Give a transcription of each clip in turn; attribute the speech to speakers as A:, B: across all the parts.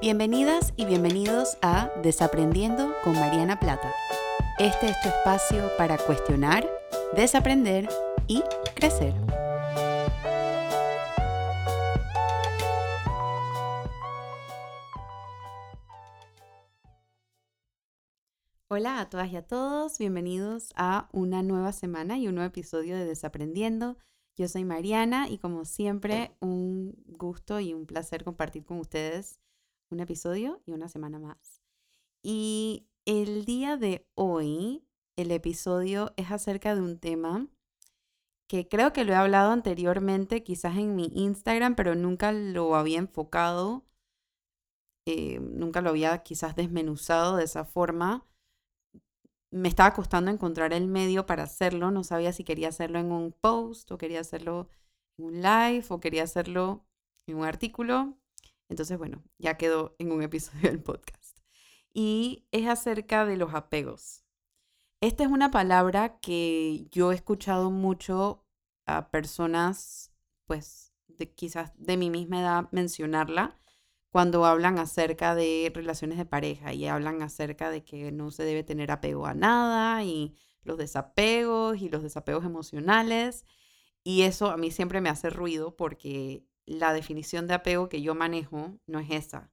A: Bienvenidas y bienvenidos a Desaprendiendo con Mariana Plata. Este es tu espacio para cuestionar, desaprender y crecer. Hola a todas y a todos, bienvenidos a una nueva semana y un nuevo episodio de Desaprendiendo. Yo soy Mariana y como siempre un gusto y un placer compartir con ustedes un episodio y una semana más. Y el día de hoy, el episodio es acerca de un tema que creo que lo he hablado anteriormente, quizás en mi Instagram, pero nunca lo había enfocado, eh, nunca lo había quizás desmenuzado de esa forma. Me estaba costando encontrar el medio para hacerlo, no sabía si quería hacerlo en un post o quería hacerlo en un live o quería hacerlo en un artículo. Entonces, bueno, ya quedó en un episodio del podcast. Y es acerca de los apegos. Esta es una palabra que yo he escuchado mucho a personas, pues, quizás de mi misma edad mencionarla cuando hablan acerca de relaciones de pareja y hablan acerca de que no se debe tener apego a nada y los desapegos y los desapegos emocionales. Y eso a mí siempre me hace ruido porque la definición de apego que yo manejo no es esa.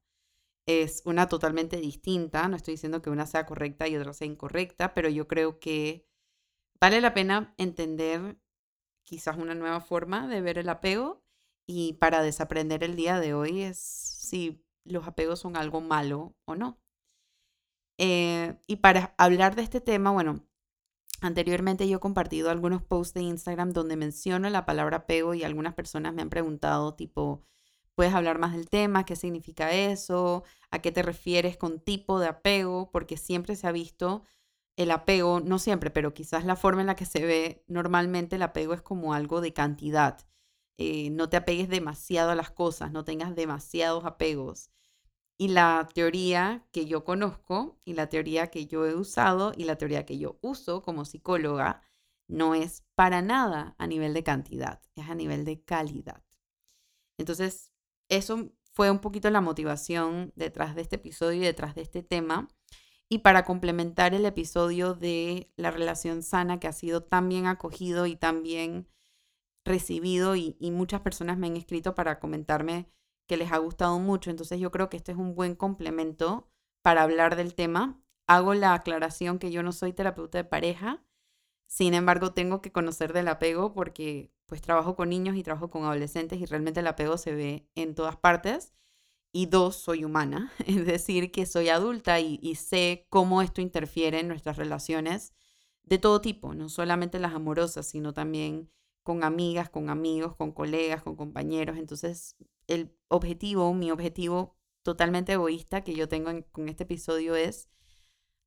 A: Es una totalmente distinta. No estoy diciendo que una sea correcta y otra sea incorrecta, pero yo creo que vale la pena entender quizás una nueva forma de ver el apego y para desaprender el día de hoy es si los apegos son algo malo o no. Eh, y para hablar de este tema, bueno, Anteriormente yo he compartido algunos posts de Instagram donde menciono la palabra apego y algunas personas me han preguntado tipo, ¿puedes hablar más del tema? ¿Qué significa eso? ¿A qué te refieres con tipo de apego? Porque siempre se ha visto el apego, no siempre, pero quizás la forma en la que se ve normalmente el apego es como algo de cantidad. Eh, no te apegues demasiado a las cosas, no tengas demasiados apegos. Y la teoría que yo conozco y la teoría que yo he usado y la teoría que yo uso como psicóloga no es para nada a nivel de cantidad, es a nivel de calidad. Entonces, eso fue un poquito la motivación detrás de este episodio y detrás de este tema. Y para complementar el episodio de la relación sana que ha sido tan bien acogido y tan bien recibido y, y muchas personas me han escrito para comentarme que les ha gustado mucho. Entonces yo creo que este es un buen complemento para hablar del tema. Hago la aclaración que yo no soy terapeuta de pareja, sin embargo tengo que conocer del apego porque pues trabajo con niños y trabajo con adolescentes y realmente el apego se ve en todas partes. Y dos, soy humana, es decir, que soy adulta y, y sé cómo esto interfiere en nuestras relaciones de todo tipo, no solamente las amorosas, sino también con amigas, con amigos, con colegas, con compañeros. Entonces, el objetivo, mi objetivo totalmente egoísta que yo tengo con este episodio es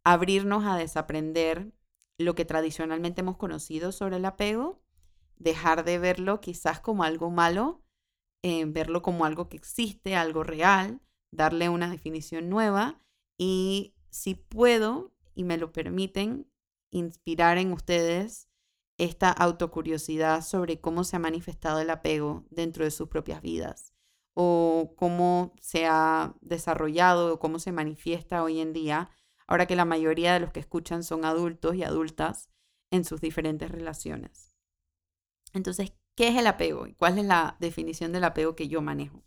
A: abrirnos a desaprender lo que tradicionalmente hemos conocido sobre el apego, dejar de verlo quizás como algo malo, eh, verlo como algo que existe, algo real, darle una definición nueva y si puedo y me lo permiten, inspirar en ustedes esta autocuriosidad sobre cómo se ha manifestado el apego dentro de sus propias vidas o cómo se ha desarrollado o cómo se manifiesta hoy en día, ahora que la mayoría de los que escuchan son adultos y adultas en sus diferentes relaciones. Entonces, ¿qué es el apego y cuál es la definición del apego que yo manejo?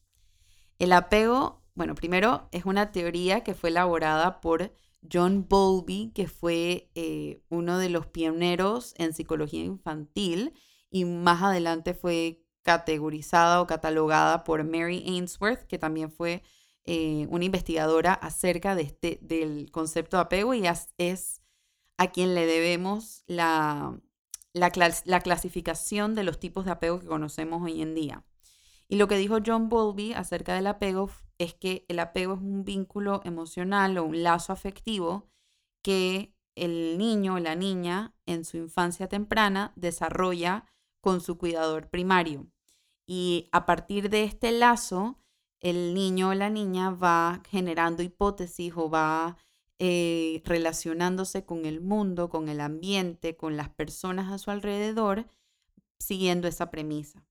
A: El apego, bueno, primero es una teoría que fue elaborada por John Bowlby, que fue eh, uno de los pioneros en psicología infantil y más adelante fue categorizada o catalogada por Mary Ainsworth, que también fue eh, una investigadora acerca de este, del concepto de apego y es, a quien le debemos la, la, la clasificación de los tipos de apego que conocemos hoy en día. Y lo que dijo John Bowlby acerca del apego es que el apego es un vínculo emocional o un lazo afectivo que el niño o la niña en su infancia temprana desarrolla con su cuidador primario. Y a partir de este lazo, el niño o la niña va generando hipótesis o va eh, relacionándose con el mundo, con el ambiente, con las personas a su alrededor, siguiendo esa premisa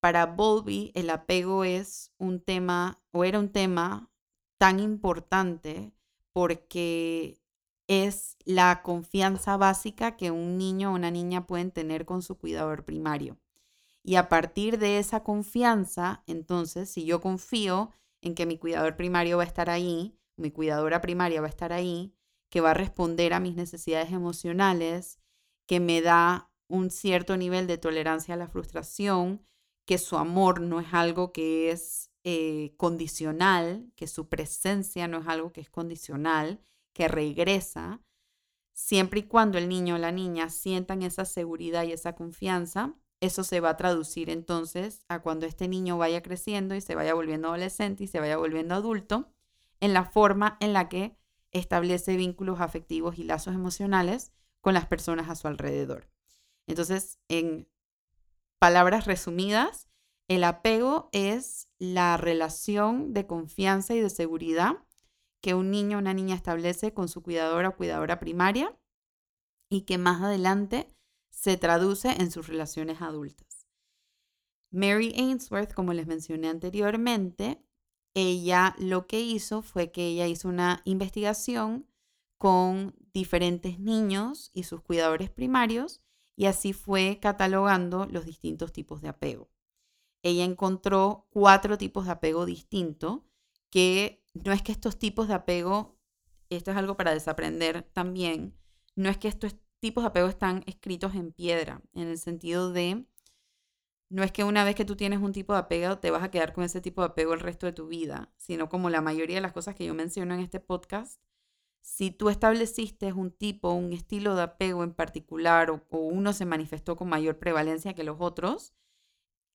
A: para Bowlby el apego es un tema o era un tema tan importante porque es la confianza básica que un niño o una niña pueden tener con su cuidador primario. Y a partir de esa confianza, entonces, si yo confío en que mi cuidador primario va a estar ahí, mi cuidadora primaria va a estar ahí, que va a responder a mis necesidades emocionales, que me da un cierto nivel de tolerancia a la frustración, que su amor no es algo que es eh, condicional, que su presencia no es algo que es condicional, que regresa, siempre y cuando el niño o la niña sientan esa seguridad y esa confianza, eso se va a traducir entonces a cuando este niño vaya creciendo y se vaya volviendo adolescente y se vaya volviendo adulto, en la forma en la que establece vínculos afectivos y lazos emocionales con las personas a su alrededor. Entonces, en palabras resumidas, el apego es la relación de confianza y de seguridad que un niño o una niña establece con su cuidadora o cuidadora primaria y que más adelante se traduce en sus relaciones adultas. Mary Ainsworth, como les mencioné anteriormente, ella lo que hizo fue que ella hizo una investigación con diferentes niños y sus cuidadores primarios y así fue catalogando los distintos tipos de apego. Ella encontró cuatro tipos de apego distintos que no es que estos tipos de apego, esto es algo para desaprender también, no es que estos tipos de apego están escritos en piedra, en el sentido de no es que una vez que tú tienes un tipo de apego te vas a quedar con ese tipo de apego el resto de tu vida, sino como la mayoría de las cosas que yo menciono en este podcast, si tú estableciste un tipo, un estilo de apego en particular o, uno se manifestó con mayor prevalencia que los otros,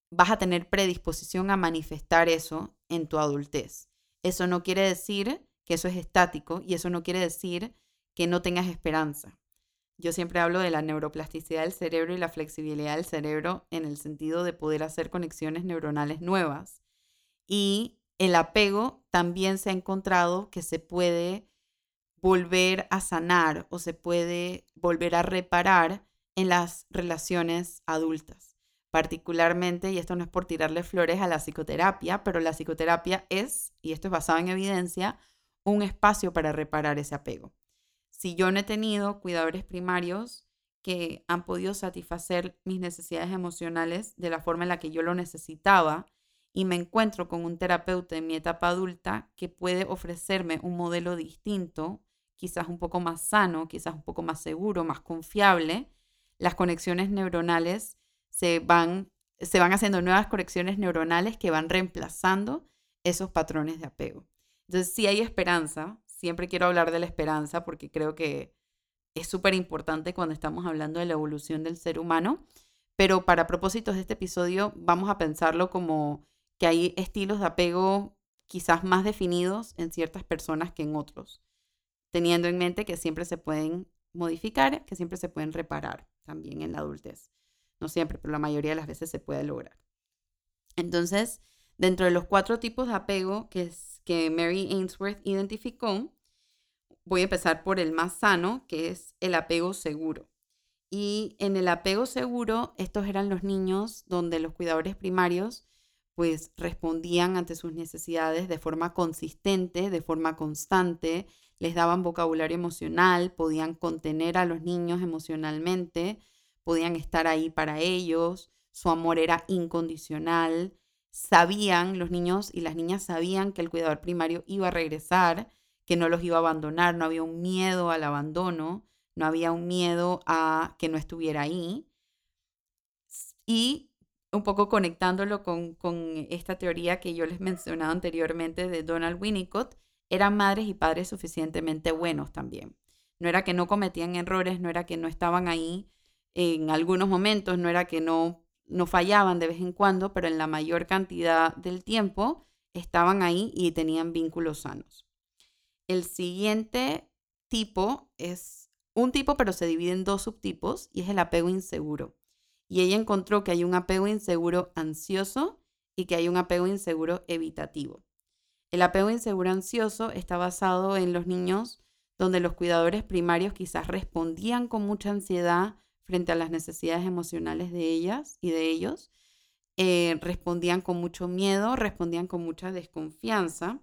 A: vas a tener predisposición a manifestar eso en tu adultez. Eso no quiere decir que eso es estático y eso no quiere decir que no tengas esperanza. Yo siempre hablo de la neuroplasticidad del cerebro y la flexibilidad del cerebro en el sentido de poder hacer conexiones neuronales nuevas. Y el apego también se ha encontrado que se puede volver a sanar o se puede volver a reparar en las relaciones adultas. Particularmente, y esto no es por tirarle flores a la psicoterapia, pero la psicoterapia es, y esto es basado en evidencia, un espacio para reparar ese apego si yo no he tenido cuidadores primarios que han podido satisfacer mis necesidades emocionales de la forma en la que yo lo necesitaba y me encuentro con un terapeuta en mi etapa adulta que puede ofrecerme un modelo distinto, quizás un poco más sano, quizás un poco más seguro, más confiable, las conexiones neuronales se van, se van haciendo nuevas conexiones neuronales que van reemplazando esos patrones de apego. Entonces sí hay esperanza, siempre quiero hablar de la esperanza porque creo que es súper importante cuando estamos hablando de la evolución del ser humano, pero para propósitos de este episodio vamos a pensarlo como que hay estilos de apego quizás más definidos en ciertas personas que en otros, teniendo en mente que siempre se pueden modificar, que siempre se pueden reparar también en la adultez. No siempre, pero la mayoría de las veces se puede lograr. Entonces, dentro de los cuatro tipos de apego que que Mary Ainsworth identificó, voy a empezar por el más sano, que es el apego seguro. Y en el apego seguro, estos eran los niños donde los cuidadores primarios pues respondían ante sus necesidades de forma consistente, de forma constante, les daban vocabulario emocional, podían contener a los niños emocionalmente, podían estar ahí para ellos, su amor era incondicional, sabían, los niños y las niñas sabían que el cuidador primario iba a regresar, que no los iba a abandonar, no había un miedo al abandono, no había un miedo a que no estuviera ahí. Y un poco conectándolo con, con esta teoría que yo les mencionaba anteriormente de Donald Winnicott, eran madres y padres suficientemente buenos también. No era que no cometían errores, no era que no estaban ahí en algunos momentos, no era que no no fallaban de vez en cuando, pero en la mayor cantidad del tiempo estaban ahí y tenían vínculos sanos. El siguiente tipo es un tipo, pero se divide en dos subtipos y es el apego inseguro. Y ella encontró que hay un apego inseguro ansioso y que hay un apego inseguro evitativo. El apego inseguro ansioso está basado en los niños donde los cuidadores primarios quizás respondían con mucha ansiedad frente a las necesidades emocionales de ellas y de ellos. Eh, respondían con mucho miedo, respondían con mucha desconfianza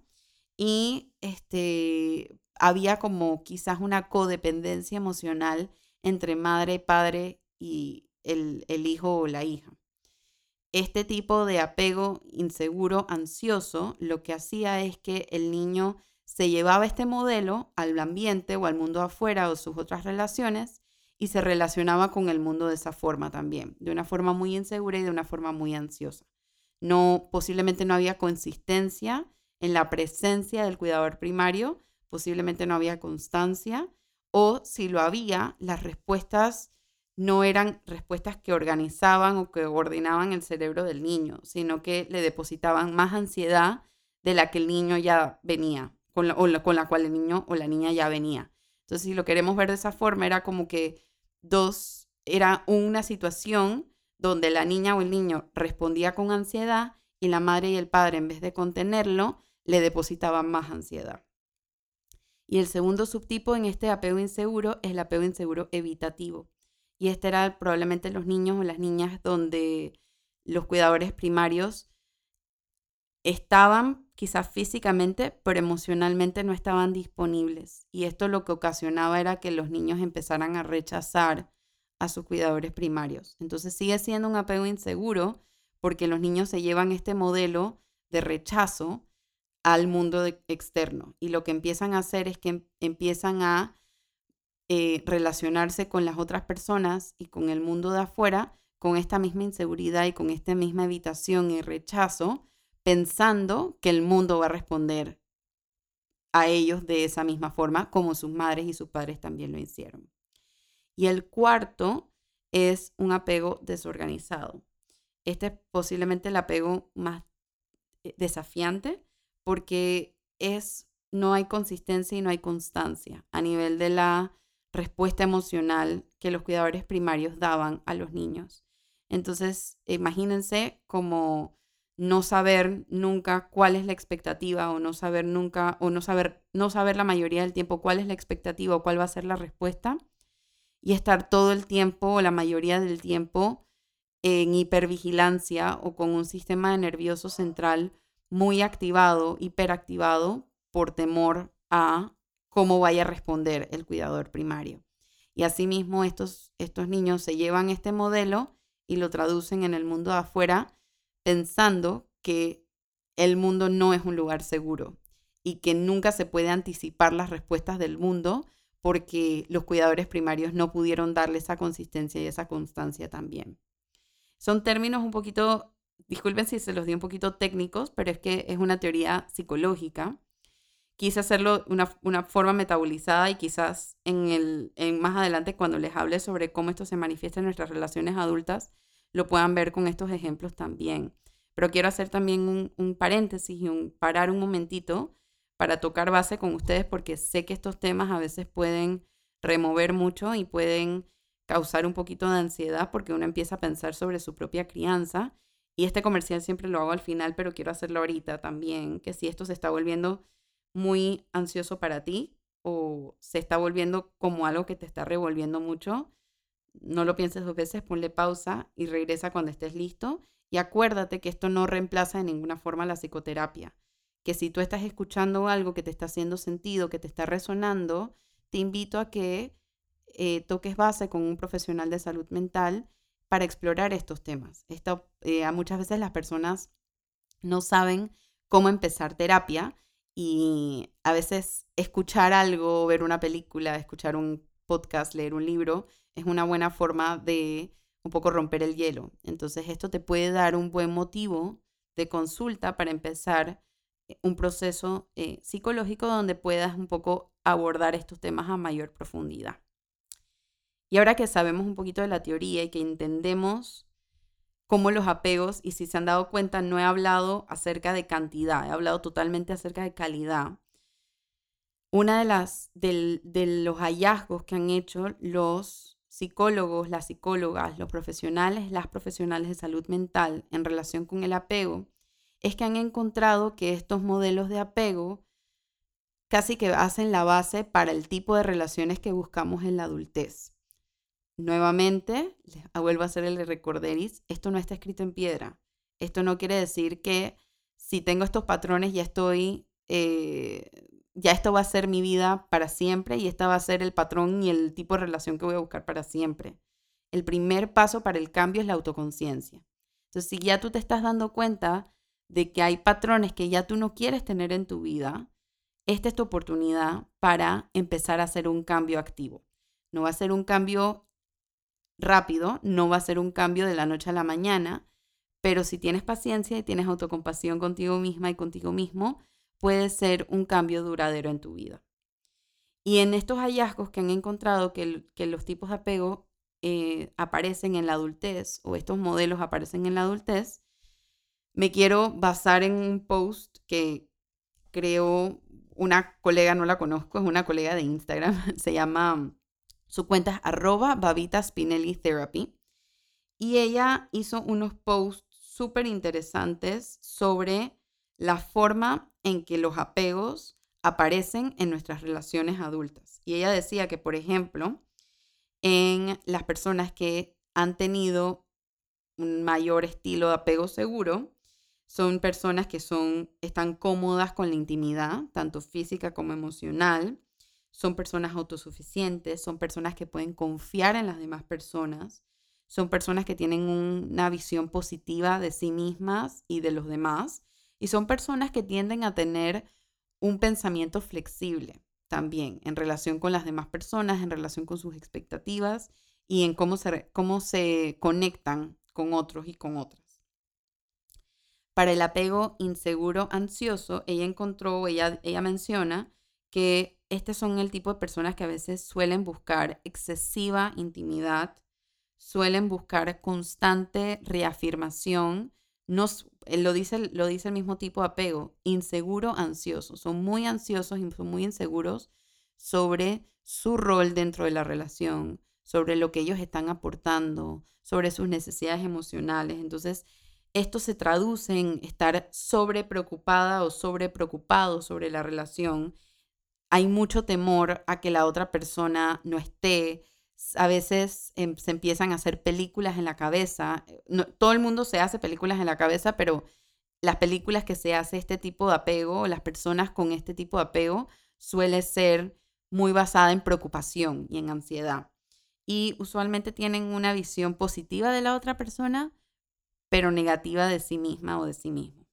A: y este, había como quizás una codependencia emocional entre madre, padre y el, el hijo o la hija. Este tipo de apego inseguro, ansioso, lo que hacía es que el niño se llevaba este modelo al ambiente o al mundo afuera o sus otras relaciones y se relacionaba con el mundo de esa forma también, de una forma muy insegura y de una forma muy ansiosa. No, posiblemente no había consistencia en la presencia del cuidador primario, posiblemente no había constancia o si lo había, las respuestas no eran respuestas que organizaban o que ordenaban el cerebro del niño, sino que le depositaban más ansiedad de la que el niño ya venía, con la, o con la cual el niño o la niña ya venía. Entonces, si lo queremos ver de esa forma, era como que dos, era una situación donde la niña o el niño respondía con ansiedad y la madre y el padre, en vez de contenerlo, le depositaban más ansiedad. Y el segundo subtipo en este apego inseguro es el apego inseguro evitativo. Y este era probablemente los niños o las niñas donde los cuidadores primarios estaban quizás físicamente, pero emocionalmente no estaban disponibles. Y esto lo que ocasionaba era que los niños empezaran a rechazar a sus cuidadores primarios. Entonces sigue siendo un apego inseguro porque los niños se llevan este modelo de rechazo al mundo externo. Y lo que empiezan a hacer es que em, empiezan a eh, relacionarse con las otras personas y con el mundo de afuera con esta misma inseguridad y con esta misma evitación y rechazo, pensando que el mundo va a responder a ellos de esa misma forma como sus madres y sus padres también lo hicieron. Y el cuarto es un apego desorganizado. Este es posiblemente el apego más eh, desafiante porque es no hay consistencia y no hay constancia a nivel de la respuesta emocional que los cuidadores primarios daban a los niños. Entonces, imagínense como no saber nunca cuál es la expectativa o no saber nunca o no saber no saber la mayoría del tiempo cuál es la expectativa o cuál va a ser la respuesta y estar todo el tiempo o la mayoría del tiempo en hipervigilancia o con un sistema nervioso central muy activado, hiperactivado por temor a cómo vaya a responder el cuidador primario. Y asimismo estos, estos niños se llevan este modelo y lo traducen en el mundo de afuera pensando que el mundo no es un lugar seguro y que nunca se puede anticipar las respuestas del mundo porque los cuidadores primarios no pudieron darle esa consistencia y esa constancia también. Son términos un poquito disculpen si se los di un poquito técnicos, pero es que es una teoría psicológica. Quise hacerlo una, una, forma metabolizada y quizás en el, en más adelante cuando les hable sobre cómo esto se manifiesta en nuestras relaciones adultas, lo puedan ver con estos ejemplos también. Pero quiero hacer también un, paréntesis y un, parar un momentito para tocar base con ustedes porque sé que estos temas a veces pueden remover mucho y pueden causar un poquito de ansiedad porque uno empieza a pensar sobre su propia crianza y este comercial siempre lo hago al final, pero quiero hacerlo ahorita también, que si esto se está volviendo muy ansioso para ti o se está volviendo como algo que te está revolviendo mucho, no lo pienses dos veces, ponle pausa y regresa cuando estés listo. Y acuérdate que esto no reemplaza de ninguna forma la psicoterapia. Que si tú estás escuchando algo que te está haciendo sentido, que te está resonando, te invito a que eh, toques base con un profesional de salud mental para explorar estos temas. Esto, eh, muchas veces las personas no saben cómo empezar terapia y a veces escuchar algo, ver una película, escuchar un podcast, leer un libro, es una buena forma de un poco romper el hielo. Entonces esto te puede dar un buen motivo de consulta para empezar eh, un proceso eh, psicológico donde puedas un poco abordar estos temas a mayor profundidad. Y ahora que sabemos un poquito de la teoría y que entendemos cómo los apegos, y si se han dado cuenta, no he hablado acerca de cantidad, he hablado totalmente acerca de calidad. Una de las de los hallazgos que han hecho los psicólogos, las psicólogas, los profesionales, las profesionales de salud mental en relación con el apego, es que han encontrado que estos modelos de apego casi que hacen la base para el tipo de relaciones que buscamos en la adultez. Nuevamente, vuelvo a hacer el recorderis, esto no está escrito en piedra. Esto no quiere decir que si tengo estos patrones ya estoy eh, ya esto va a ser mi vida para siempre y esta va a ser el patrón y el tipo de relación que voy a buscar para siempre. El primer paso para el cambio es la autoconciencia. Entonces, si ya tú te estás dando cuenta de que hay patrones que ya tú no quieres tener en tu vida, esta es tu oportunidad para empezar a hacer un cambio activo. No va a ser un cambio rápido, no va a ser un cambio de la noche a la mañana, pero si tienes paciencia y tienes autocompasión contigo misma y contigo mismo, puede ser un cambio duradero en tu vida. Y en estos hallazgos que han encontrado que, los tipos de apego eh, aparecen en la adultez o estos modelos aparecen en la adultez, me quiero basar en un post que creó una colega, no la conozco, es una colega de Instagram, se llama, su cuenta es arroba Babita Spinelli Therapy. Y ella hizo unos posts súper interesantes sobre la forma en que los apegos aparecen en nuestras relaciones adultas. Y ella decía que, por ejemplo, en las personas que han tenido un mayor estilo de apego seguro, son personas que son, están cómodas con la intimidad, tanto física como emocional. Son personas autosuficientes, son personas que pueden confiar en las demás personas, son personas que tienen una visión positiva de sí mismas y de los demás, y son personas que tienden a tener un pensamiento flexible también en relación con las demás personas, en relación con sus expectativas y en cómo se, cómo se conectan con otros y con otras. Para el apego inseguro ansioso, ella encontró, ella, ella menciona que este son el tipo de personas que a veces suelen buscar excesiva intimidad, suelen buscar constante reafirmación. Eh, lo, dice, lo dice el mismo tipo de apego, inseguro, ansioso. Son muy ansiosos y son muy inseguros sobre su rol dentro de la relación, sobre lo que ellos están aportando, sobre sus necesidades emocionales. Entonces, esto se traduce en estar sobre preocupada o sobre preocupado sobre la relación. Hay mucho temor a que la otra persona no esté. A veces em, se empiezan a hacer películas en la cabeza. todo el mundo se hace películas en la cabeza, pero las películas que se hace este tipo de apego, las personas con este tipo de apego, suele ser muy basada en preocupación y en ansiedad. Y usualmente tienen una visión positiva de la otra persona, pero negativa de sí misma o de sí mismo.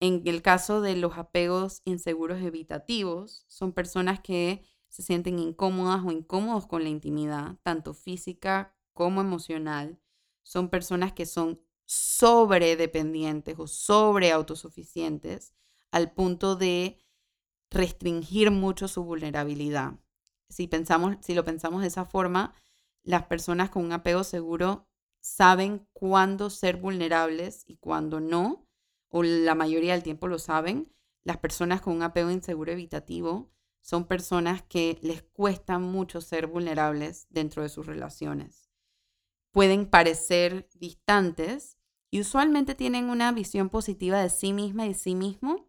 A: En el caso de los apegos inseguros evitativos, son personas que se sienten incómodas o incómodos con la intimidad, tanto física como emocional. Son personas que son sobredependientes o sobre autosuficientes al punto de restringir mucho su vulnerabilidad. Si, pensamos, si lo pensamos de esa forma, las personas con un apego seguro saben cuándo ser vulnerables y cuándo no, o la mayoría del tiempo lo saben. Las personas con un apego inseguro evitativo son personas que les cuesta mucho ser vulnerables dentro de sus relaciones. Pueden parecer distantes y usualmente tienen una visión positiva de sí misma y de sí mismo,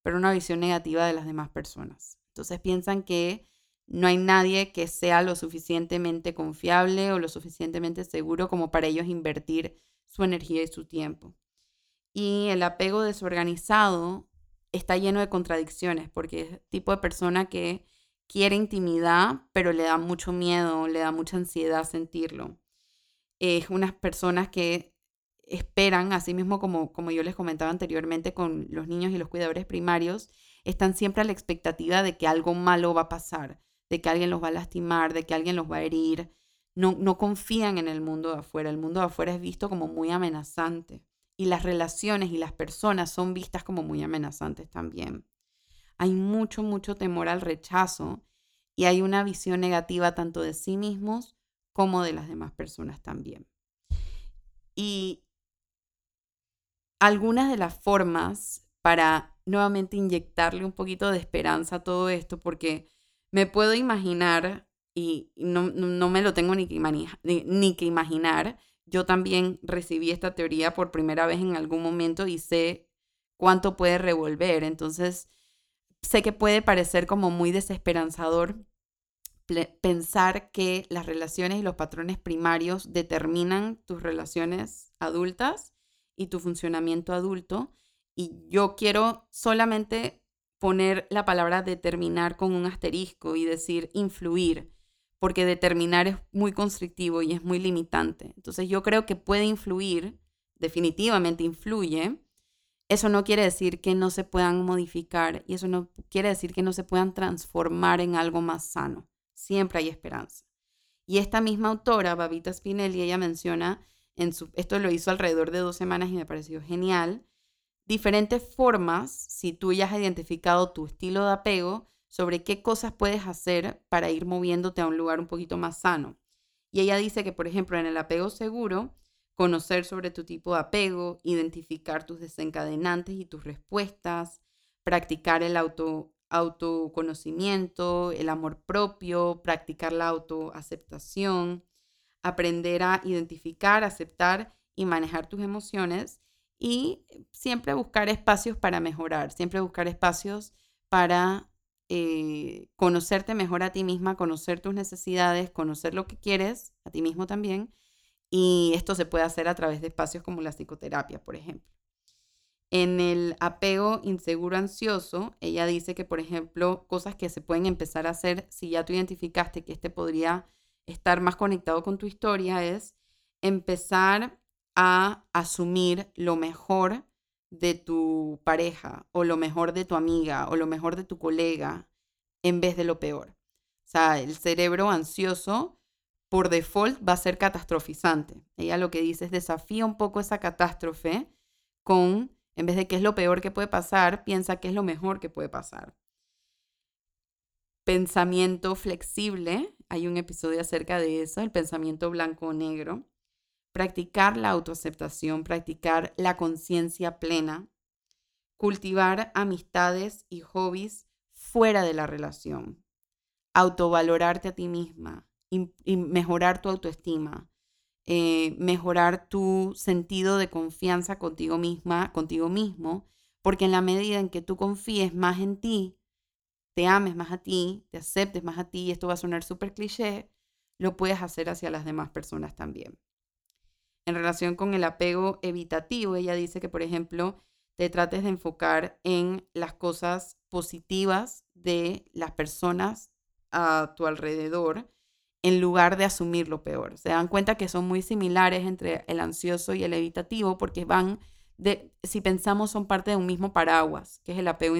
A: pero una visión negativa de las demás personas. Entonces piensan que no hay nadie que sea lo suficientemente confiable o lo suficientemente seguro como para ellos invertir su energía y su tiempo. Y el apego desorganizado está lleno de contradicciones porque es tipo de persona que quiere intimidad, pero le da mucho miedo, le da mucha ansiedad sentirlo. Es unas personas que esperan, así mismo como, como yo les comentaba anteriormente con los niños y los cuidadores primarios, están siempre a la expectativa de que algo malo va a pasar de que alguien los va a lastimar, de que alguien los va a herir. No, no confían en el mundo de afuera. El mundo de afuera es visto como muy amenazante. Y las relaciones y las personas son vistas como muy amenazantes también. Hay mucho, mucho temor al rechazo y hay una visión negativa tanto de sí mismos como de las demás personas también. Y algunas de las formas para nuevamente inyectarle un poquito de esperanza a todo esto, porque me puedo imaginar, y no, no me lo tengo ni que, ni, que imaginar, yo también recibí esta teoría por primera vez en algún momento y sé cuánto puede revolver. Entonces, sé que puede parecer como muy desesperanzador pensar que las relaciones y los patrones primarios determinan tus relaciones adultas y tu funcionamiento adulto. Y yo quiero solamente poner la palabra determinar con un asterisco y decir influir, porque determinar es muy constrictivo y es muy limitante. Entonces yo creo que puede influir, definitivamente influye. Eso no quiere decir que no se puedan modificar y eso no quiere decir que no se puedan transformar en algo más sano. Siempre hay esperanza. Y esta misma autora, Babita Spinelli, ella menciona, en su, esto lo hizo alrededor de dos semanas y me pareció genial, diferentes formas, si tú ya has identificado tu estilo de apego, sobre qué cosas puedes hacer para ir moviéndote a un lugar un poquito más sano. Y ella dice que, por ejemplo, en el apego seguro, conocer sobre tu tipo de apego, identificar tus desencadenantes y tus respuestas, practicar el auto, autoconocimiento, el amor propio, practicar la autoaceptación, aprender a identificar, aceptar y manejar tus emociones y siempre buscar espacios para mejorar, siempre buscar espacios para eh, conocerte mejor a ti misma, conocer tus necesidades, conocer lo que quieres, a ti mismo también. Y esto se puede hacer a través de espacios como la psicoterapia, por ejemplo. En el apego inseguro ansioso, ella dice que, por ejemplo, cosas que se pueden empezar a hacer si ya tú identificaste que este podría estar más conectado con tu historia es empezar a asumir lo mejor de tu pareja o lo mejor de tu amiga o lo mejor de tu colega en vez de lo peor. O sea, el cerebro ansioso por default va a ser catastrofizante. Ella lo que dice es desafía un poco esa catástrofe con, en vez de qué es lo peor que puede pasar, piensa qué es lo mejor que puede pasar. Pensamiento flexible, hay un episodio acerca de eso, el pensamiento blanco o negro practicar la autoaceptación, practicar la conciencia plena, cultivar amistades y hobbies fuera de la relación, autovalorarte a ti misma y, mejorar tu autoestima, eh, mejorar tu sentido de confianza contigo misma, contigo mismo, porque en la medida en que tú confíes más en ti, te ames más a ti, te aceptes más a ti, y esto va a sonar súper cliché, lo puedes hacer hacia las demás personas también. En relación con el apego evitativo, ella dice que, por ejemplo, te trates de enfocar en las cosas positivas de las personas a tu alrededor en lugar de asumir lo peor. Se dan cuenta que son muy similares entre el ansioso y el evitativo porque van de, si pensamos, son parte de un mismo paraguas, que es el apego,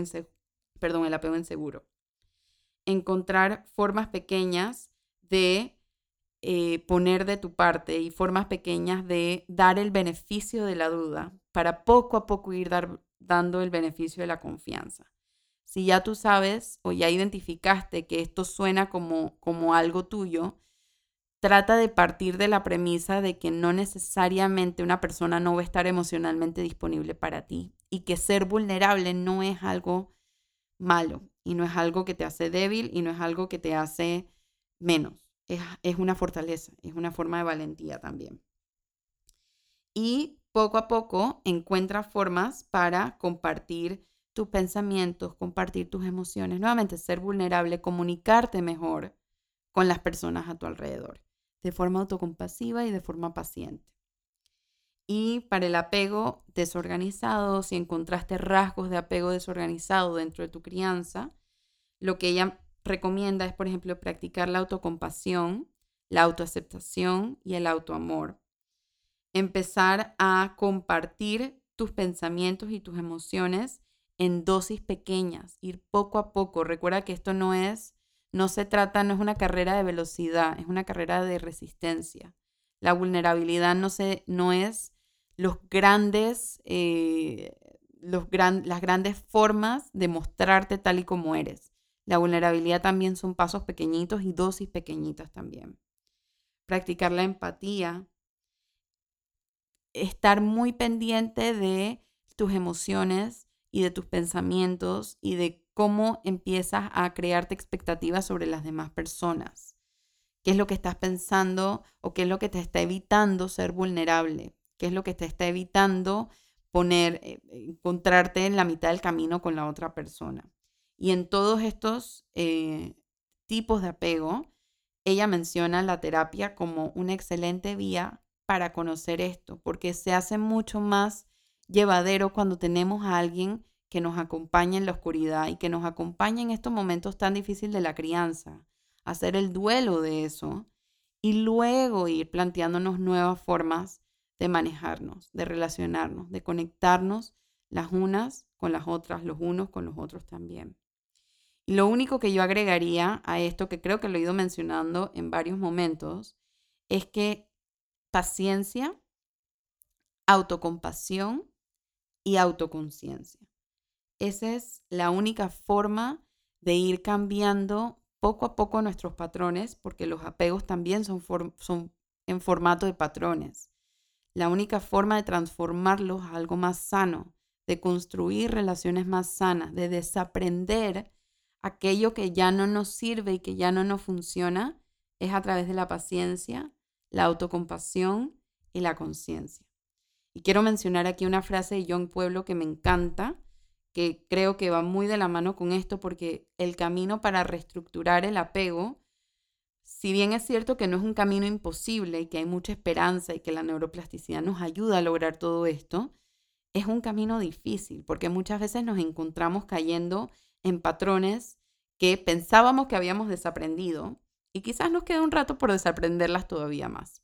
A: perdón, el apego inseguro. Encontrar formas pequeñas de eh, poner de tu parte y formas pequeñas de dar el beneficio de la duda para poco a poco ir dando el beneficio de la confianza. Si ya tú sabes o ya identificaste que esto suena como, como algo tuyo, trata de partir de la premisa de que no necesariamente una persona no va a estar emocionalmente disponible para ti y que ser vulnerable no es algo malo y no es algo que te hace débil y no es algo que te hace menos es, una fortaleza, es una forma de valentía también. Y poco a poco encuentra formas para compartir tus pensamientos, compartir tus emociones, nuevamente ser vulnerable, comunicarte mejor con las personas a tu alrededor, de forma autocompasiva y de forma paciente. Y para el apego desorganizado, si encontraste rasgos de apego desorganizado dentro de tu crianza, lo que ella recomienda es, por ejemplo, practicar la autocompasión, la autoaceptación y el autoamor. Empezar a compartir tus pensamientos y tus emociones en dosis pequeñas, ir poco a poco. Recuerda que esto no es, no se trata, no es una carrera de velocidad, es una carrera de resistencia. La vulnerabilidad no, se, no es los grandes, eh, los las grandes formas de mostrarte tal y como eres. La vulnerabilidad también son pasos pequeñitos y dosis pequeñitas también. Practicar la empatía. Estar muy pendiente de tus emociones y de tus pensamientos y de cómo empiezas a crearte expectativas sobre las demás personas. ¿Qué es lo que estás pensando o qué es lo que te está evitando ser vulnerable? ¿Qué es lo que te está evitando poner, eh, encontrarte en la mitad del camino con la otra persona? Y en todos estos eh, tipos de apego, ella menciona la terapia como una excelente vía para conocer esto, porque se hace mucho más llevadero cuando tenemos a alguien que nos acompaña en la oscuridad y que nos acompaña en estos momentos tan difíciles de la crianza, hacer el duelo de eso y luego ir planteándonos nuevas formas de manejarnos, de relacionarnos, de conectarnos las unas con las otras, los unos con los otros también. Lo único que yo agregaría a esto, que creo que lo he ido mencionando en varios momentos, es que paciencia, autocompasión y autoconciencia. Esa es la única forma de ir cambiando poco a poco nuestros patrones, porque los apegos también son, son en formato de patrones. La única forma de transformarlos a algo más sano, de construir relaciones más sanas, de desaprender aquello que ya no nos sirve y que ya no nos funciona, es a través de la paciencia, la autocompasión y la conciencia. Y quiero mencionar aquí una frase de John Pueblo que me encanta, que creo que va muy de la mano con esto, porque el camino para reestructurar el apego, si bien es cierto que no es un camino imposible y que hay mucha esperanza y que la neuroplasticidad nos ayuda a lograr todo esto, es un camino difícil, porque muchas veces nos encontramos cayendo en patrones que pensábamos que habíamos desaprendido y quizás nos queda un rato por desaprenderlas todavía más.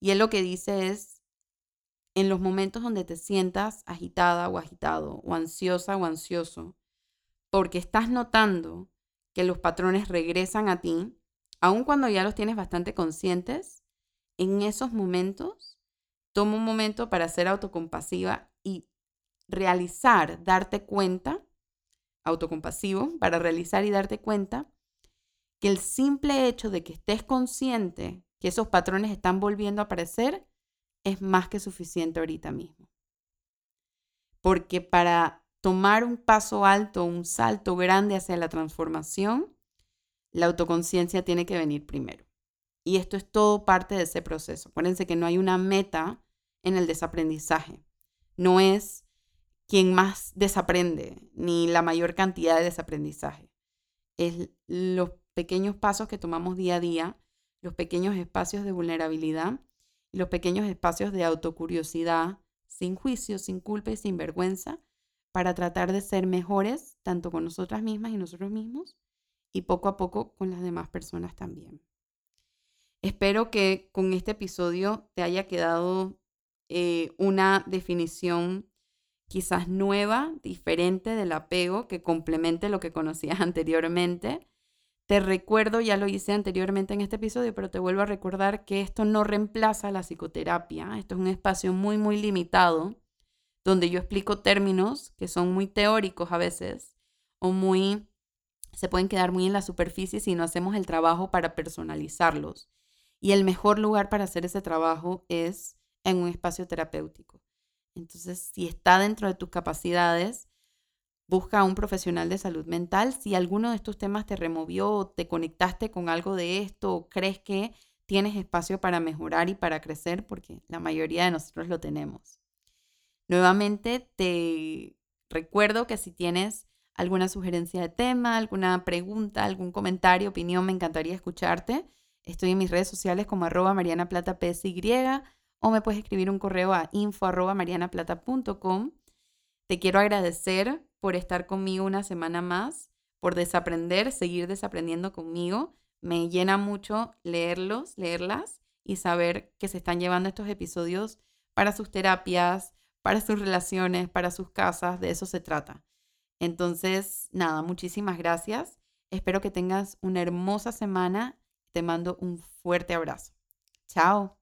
A: Y él lo que dice es, en los momentos donde te sientas agitada o agitado o ansiosa o ansioso, porque estás notando que los patrones regresan a ti, aun cuando ya los tienes bastante conscientes, en esos momentos, toma un momento para ser autocompasiva y realizar, darte cuenta, autocompasivo, para realizar y darte cuenta que el simple hecho de que estés consciente que esos patrones están volviendo a aparecer es más que suficiente ahorita mismo. Porque para tomar un paso alto, un salto grande hacia la transformación, la autoconciencia tiene que venir primero. Y esto es todo parte de ese proceso. Acuérdense que no hay una meta en el desaprendizaje. No es quien más desaprende, ni la mayor cantidad de desaprendizaje. Es los pequeños pasos que tomamos día a día, los pequeños espacios de vulnerabilidad los pequeños espacios de autocuriosidad, sin juicio, sin culpa y sin vergüenza, para tratar de ser mejores, tanto con nosotras mismas y nosotros mismos, y poco a poco con las demás personas también. Espero que con este episodio te haya quedado eh, una definición quizás nueva, diferente del apego, que complemente lo que conocías anteriormente. Te recuerdo, ya lo hice anteriormente en este episodio, pero te vuelvo a recordar que esto no reemplaza la psicoterapia. Esto es un espacio muy, muy limitado, donde yo explico términos que son muy teóricos a veces, o muy, se pueden quedar muy en la superficie si no hacemos el trabajo para personalizarlos. Y el mejor lugar para hacer ese trabajo es en un espacio terapéutico. Entonces, si está dentro de tus capacidades, busca a un profesional de salud mental. Si alguno de estos temas te removió, te conectaste con algo de esto, o crees que tienes espacio para mejorar y para crecer, porque la mayoría de nosotros lo tenemos. Nuevamente, te recuerdo que si tienes alguna sugerencia de tema, alguna pregunta, algún comentario, opinión, me encantaría escucharte. Estoy en mis redes sociales como arroba Mariana Plata o me puedes escribir un correo a info arroba marianaplata.com. Te quiero agradecer por estar conmigo una semana más, por desaprender, seguir desaprendiendo conmigo. Me llena mucho leerlos, leerlas y saber que se están llevando estos episodios para sus terapias, para sus relaciones, para sus casas, de eso se trata. Entonces, nada, muchísimas gracias. Espero que tengas una hermosa semana. Te mando un fuerte abrazo. Chao.